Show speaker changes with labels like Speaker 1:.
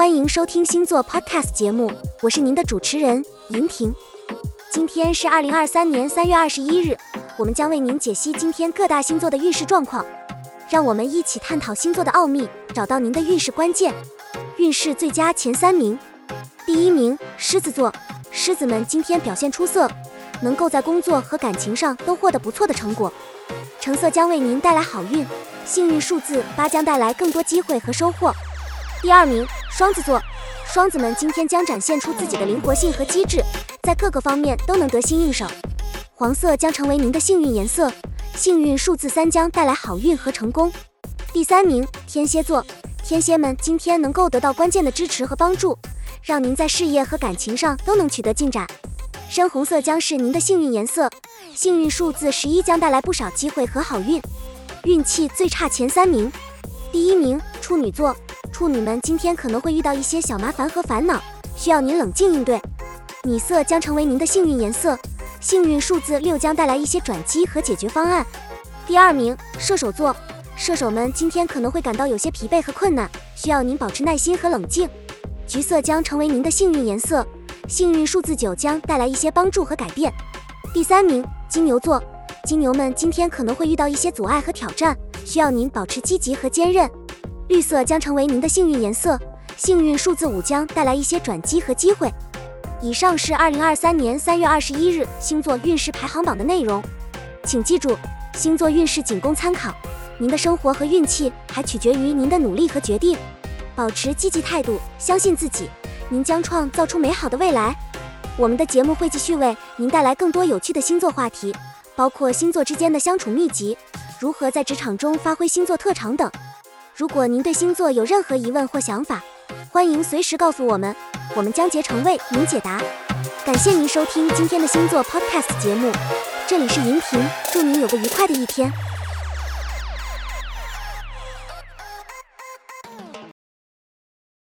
Speaker 1: 欢迎收听星座 Podcast 节目，我是您的主持人莹婷。今天是二零二三年三月二十一日，我们将为您解析今天各大星座的运势状况。让我们一起探讨星座的奥秘，找到您的运势关键。运势最佳前三名，第一名狮子座，狮子们今天表现出色，能够在工作和感情上都获得不错的成果。橙色将为您带来好运，幸运数字八将带来更多机会和收获。第二名，双子座，双子们今天将展现出自己的灵活性和机智，在各个方面都能得心应手。黄色将成为您的幸运颜色，幸运数字三将带来好运和成功。第三名，天蝎座，天蝎们今天能够得到关键的支持和帮助，让您在事业和感情上都能取得进展。深红色将是您的幸运颜色，幸运数字十一将带来不少机会和好运。运气最差前三名，第一名，处女座。处女们今天可能会遇到一些小麻烦和烦恼，需要您冷静应对。米色将成为您的幸运颜色，幸运数字六将带来一些转机和解决方案。第二名，射手座，射手们今天可能会感到有些疲惫和困难，需要您保持耐心和冷静。橘色将成为您的幸运颜色，幸运数字九将带来一些帮助和改变。第三名，金牛座，金牛们今天可能会遇到一些阻碍和挑战，需要您保持积极和坚韧。绿色将成为您的幸运颜色，幸运数字五将带来一些转机和机会。以上是二零二三年三月二十一日星座运势排行榜的内容，请记住，星座运势仅供参考，您的生活和运气还取决于您的努力和决定。保持积极态度，相信自己，您将创造出美好的未来。我们的节目会继续为您带来更多有趣的星座话题，包括星座之间的相处秘籍，如何在职场中发挥星座特长等。如果您对星座有任何疑问或想法，欢迎随时告诉我们，我们将竭诚为您解答。感谢您收听今天的星座 Podcast 节目，这里是银屏，祝您有个愉快的一天。